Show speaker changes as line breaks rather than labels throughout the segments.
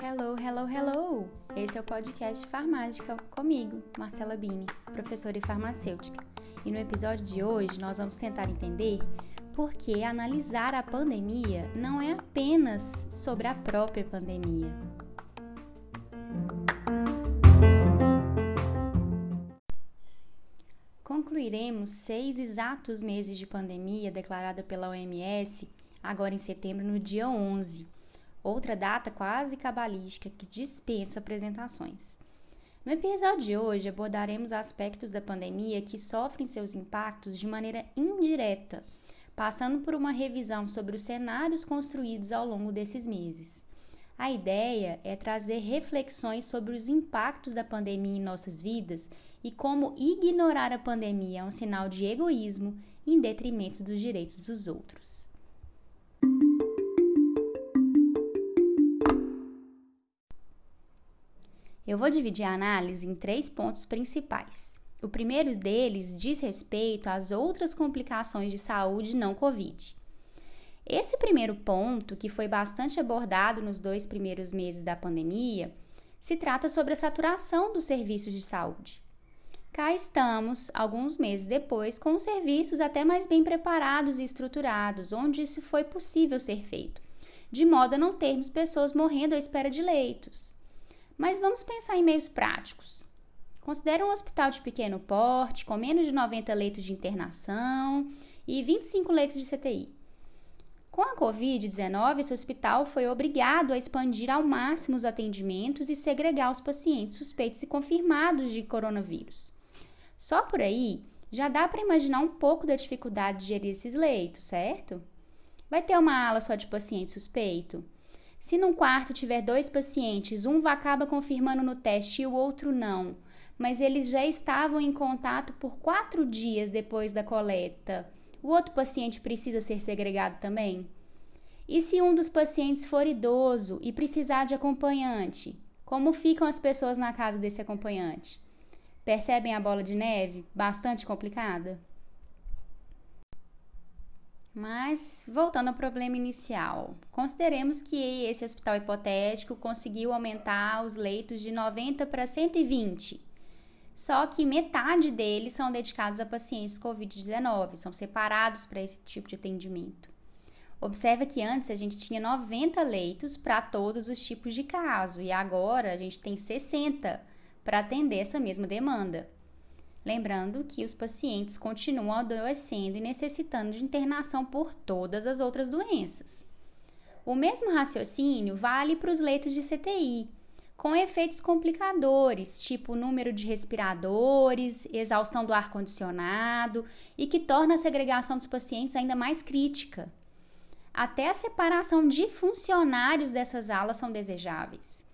Hello, hello, hello! Esse é o podcast Farmágica comigo, Marcela Bini, professora e farmacêutica. E no episódio de hoje nós vamos tentar entender por que analisar a pandemia não é apenas sobre a própria pandemia. Concluiremos seis exatos meses de pandemia declarada pela OMS agora em setembro, no dia 11 outra data quase cabalística que dispensa apresentações. No episódio de hoje abordaremos aspectos da pandemia que sofrem seus impactos de maneira indireta, passando por uma revisão sobre os cenários construídos ao longo desses meses. A ideia é trazer reflexões sobre os impactos da pandemia em nossas vidas e como ignorar a pandemia é um sinal de egoísmo em detrimento dos direitos dos outros. Eu vou dividir a análise em três pontos principais. O primeiro deles diz respeito às outras complicações de saúde não Covid. Esse primeiro ponto, que foi bastante abordado nos dois primeiros meses da pandemia, se trata sobre a saturação dos serviços de saúde. Cá estamos, alguns meses depois, com os serviços até mais bem preparados e estruturados, onde isso foi possível ser feito, de modo a não termos pessoas morrendo à espera de leitos. Mas vamos pensar em meios práticos. Considere um hospital de pequeno porte, com menos de 90 leitos de internação e 25 leitos de CTI. Com a Covid-19, esse hospital foi obrigado a expandir ao máximo os atendimentos e segregar os pacientes suspeitos e confirmados de coronavírus. Só por aí já dá para imaginar um pouco da dificuldade de gerir esses leitos, certo? Vai ter uma ala só de paciente suspeito? Se num quarto tiver dois pacientes, um acaba confirmando no teste e o outro não, mas eles já estavam em contato por quatro dias depois da coleta, o outro paciente precisa ser segregado também? E se um dos pacientes for idoso e precisar de acompanhante? Como ficam as pessoas na casa desse acompanhante? Percebem a bola de neve? Bastante complicada? Mas, voltando ao problema inicial, consideremos que esse hospital hipotético conseguiu aumentar os leitos de 90 para 120. Só que metade deles são dedicados a pacientes COVID-19, são separados para esse tipo de atendimento. Observa que antes a gente tinha 90 leitos para todos os tipos de caso e agora a gente tem 60 para atender essa mesma demanda. Lembrando que os pacientes continuam adoecendo e necessitando de internação por todas as outras doenças. O mesmo raciocínio vale para os leitos de CTI, com efeitos complicadores, tipo número de respiradores, exaustão do ar-condicionado e que torna a segregação dos pacientes ainda mais crítica. Até a separação de funcionários dessas alas são desejáveis.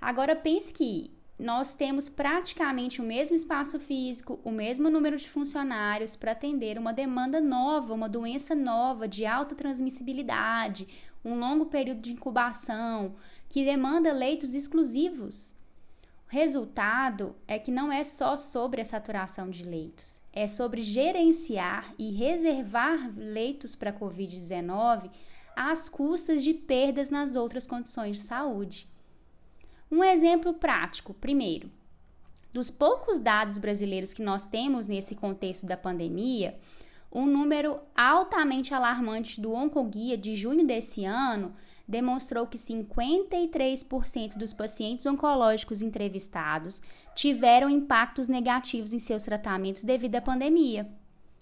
Agora pense que nós temos praticamente o mesmo espaço físico, o mesmo número de funcionários para atender uma demanda nova, uma doença nova de alta transmissibilidade, um longo período de incubação, que demanda leitos exclusivos. Resultado é que não é só sobre a saturação de leitos, é sobre gerenciar e reservar leitos para Covid-19 às custas de perdas nas outras condições de saúde. Um exemplo prático, primeiro, dos poucos dados brasileiros que nós temos nesse contexto da pandemia, um número altamente alarmante do Oncoguia de junho desse ano demonstrou que 53% dos pacientes oncológicos entrevistados tiveram impactos negativos em seus tratamentos devido à pandemia.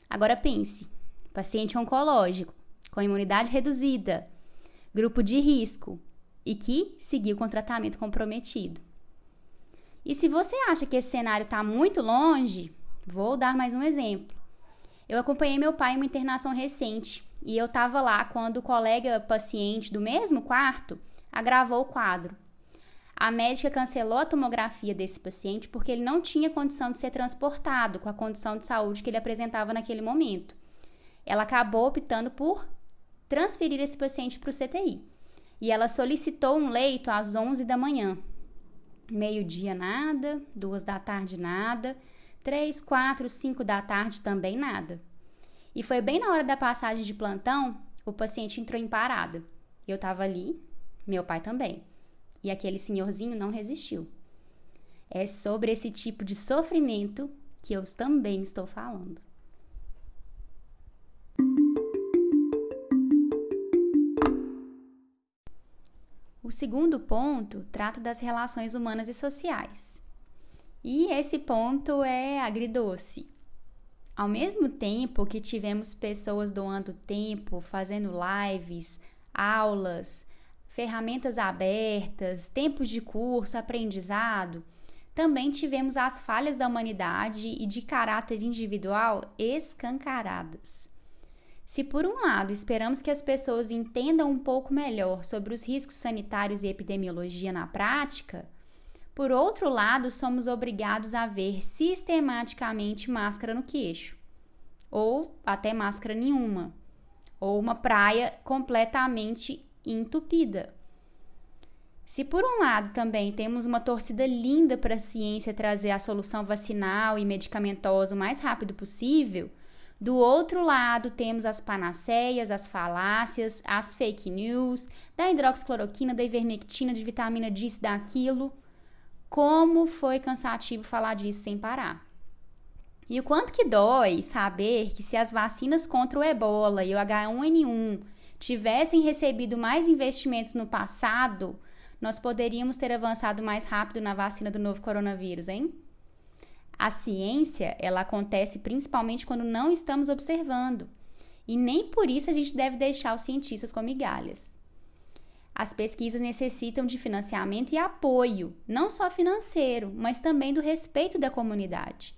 Agora pense: paciente oncológico com imunidade reduzida, grupo de risco, e que seguiu com tratamento comprometido. E se você acha que esse cenário está muito longe, vou dar mais um exemplo. Eu acompanhei meu pai em uma internação recente e eu estava lá quando o colega paciente do mesmo quarto agravou o quadro. A médica cancelou a tomografia desse paciente porque ele não tinha condição de ser transportado com a condição de saúde que ele apresentava naquele momento. Ela acabou optando por transferir esse paciente para o CTI e ela solicitou um leito às 11 da manhã. Meio-dia, nada. Duas da tarde, nada. Três, quatro, cinco da tarde, também nada. E foi bem na hora da passagem de plantão, o paciente entrou em parada. Eu estava ali, meu pai também. E aquele senhorzinho não resistiu. É sobre esse tipo de sofrimento que eu também estou falando. O segundo ponto trata das relações humanas e sociais. E esse ponto é agridoce. Ao mesmo tempo que tivemos pessoas doando tempo, fazendo lives, aulas, ferramentas abertas, tempos de curso, aprendizado, também tivemos as falhas da humanidade e de caráter individual escancaradas. Se por um lado esperamos que as pessoas entendam um pouco melhor sobre os riscos sanitários e epidemiologia na prática, por outro lado, somos obrigados a ver sistematicamente máscara no queixo, ou até máscara nenhuma, ou uma praia completamente entupida. Se por um lado também temos uma torcida linda para a ciência trazer a solução vacinal e medicamentosa o mais rápido possível, do outro lado, temos as panaceias, as falácias, as fake news, da hidroxicloroquina, da ivermectina, de vitamina disso, daquilo. Como foi cansativo falar disso sem parar. E o quanto que dói saber que se as vacinas contra o ebola e o H1N1 tivessem recebido mais investimentos no passado, nós poderíamos ter avançado mais rápido na vacina do novo coronavírus, hein? A ciência, ela acontece principalmente quando não estamos observando. E nem por isso a gente deve deixar os cientistas com migalhas. As pesquisas necessitam de financiamento e apoio, não só financeiro, mas também do respeito da comunidade.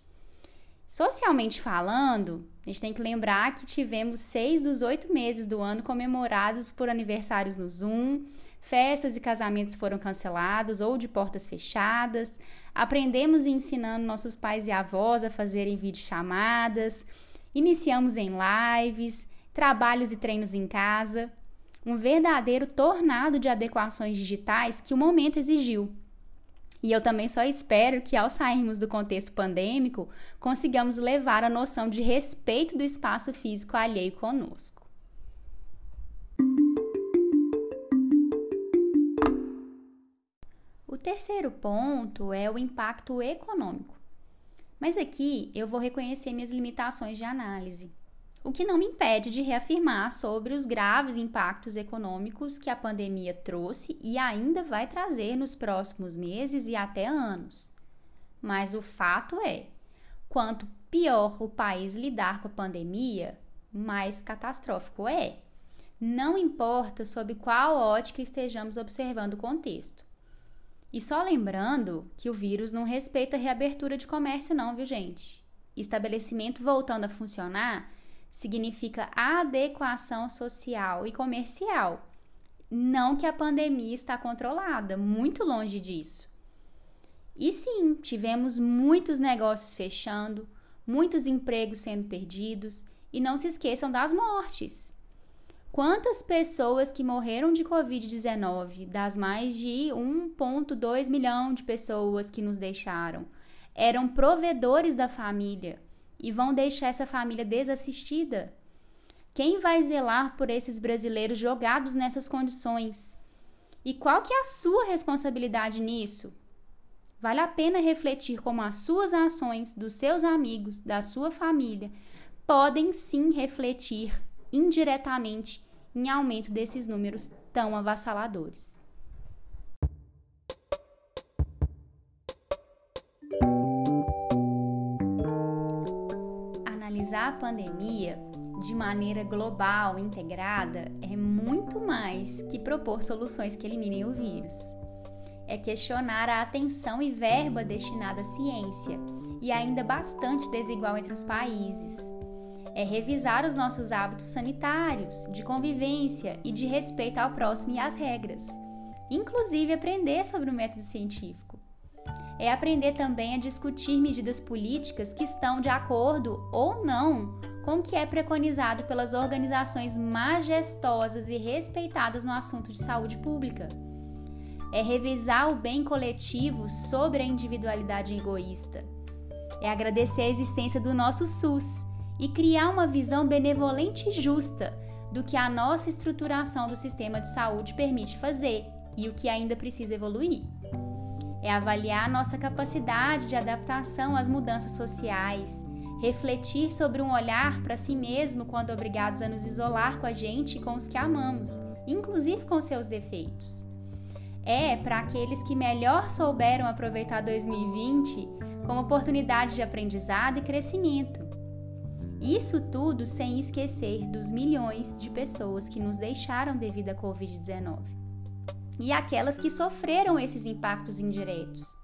Socialmente falando, a gente tem que lembrar que tivemos seis dos oito meses do ano comemorados por aniversários no Zoom, festas e casamentos foram cancelados ou de portas fechadas, aprendemos ensinando nossos pais e avós a fazerem videochamadas, iniciamos em lives, trabalhos e treinos em casa, um verdadeiro tornado de adequações digitais que o momento exigiu. E eu também só espero que, ao sairmos do contexto pandêmico, consigamos levar a noção de respeito do espaço físico alheio conosco. terceiro ponto é o impacto econômico. Mas aqui eu vou reconhecer minhas limitações de análise, o que não me impede de reafirmar sobre os graves impactos econômicos que a pandemia trouxe e ainda vai trazer nos próximos meses e até anos. Mas o fato é, quanto pior o país lidar com a pandemia, mais catastrófico é. Não importa sob qual ótica estejamos observando o contexto. E só lembrando que o vírus não respeita reabertura de comércio, não, viu, gente? Estabelecimento voltando a funcionar significa adequação social e comercial. Não que a pandemia está controlada, muito longe disso. E sim, tivemos muitos negócios fechando, muitos empregos sendo perdidos, e não se esqueçam das mortes. Quantas pessoas que morreram de Covid-19, das mais de 1,2 milhão de pessoas que nos deixaram, eram provedores da família e vão deixar essa família desassistida? Quem vai zelar por esses brasileiros jogados nessas condições? E qual que é a sua responsabilidade nisso? Vale a pena refletir como as suas ações, dos seus amigos, da sua família, podem sim refletir indiretamente em aumento desses números tão avassaladores. Analisar a pandemia de maneira global, integrada, é muito mais que propor soluções que eliminem o vírus. É questionar a atenção e verba destinada à ciência, e ainda bastante desigual entre os países é revisar os nossos hábitos sanitários, de convivência e de respeito ao próximo e às regras. Inclusive aprender sobre o método científico. É aprender também a discutir medidas políticas que estão de acordo ou não com o que é preconizado pelas organizações majestosas e respeitadas no assunto de saúde pública. É revisar o bem coletivo sobre a individualidade egoísta. É agradecer a existência do nosso SUS e criar uma visão benevolente e justa do que a nossa estruturação do sistema de saúde permite fazer e o que ainda precisa evoluir. É avaliar nossa capacidade de adaptação às mudanças sociais, refletir sobre um olhar para si mesmo quando obrigados a nos isolar com a gente e com os que amamos, inclusive com seus defeitos. É para aqueles que melhor souberam aproveitar 2020 como oportunidade de aprendizado e crescimento. Isso tudo sem esquecer dos milhões de pessoas que nos deixaram devido à Covid-19 e aquelas que sofreram esses impactos indiretos: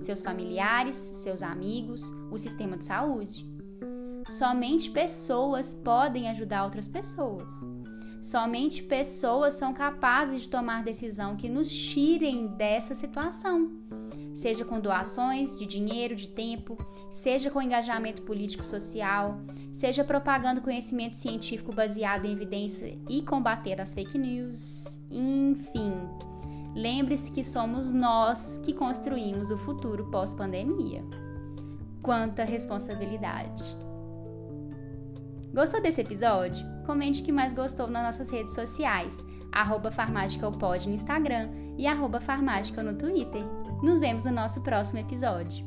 seus familiares, seus amigos, o sistema de saúde. Somente pessoas podem ajudar outras pessoas. Somente pessoas são capazes de tomar decisão que nos tirem dessa situação, seja com doações de dinheiro, de tempo, seja com engajamento político-social, seja propagando conhecimento científico baseado em evidência e combater as fake news, enfim. Lembre-se que somos nós que construímos o futuro pós-pandemia. Quanta responsabilidade! Gostou desse episódio? Comente o que mais gostou nas nossas redes sociais, arroba no Instagram e arroba no Twitter. Nos vemos no nosso próximo episódio.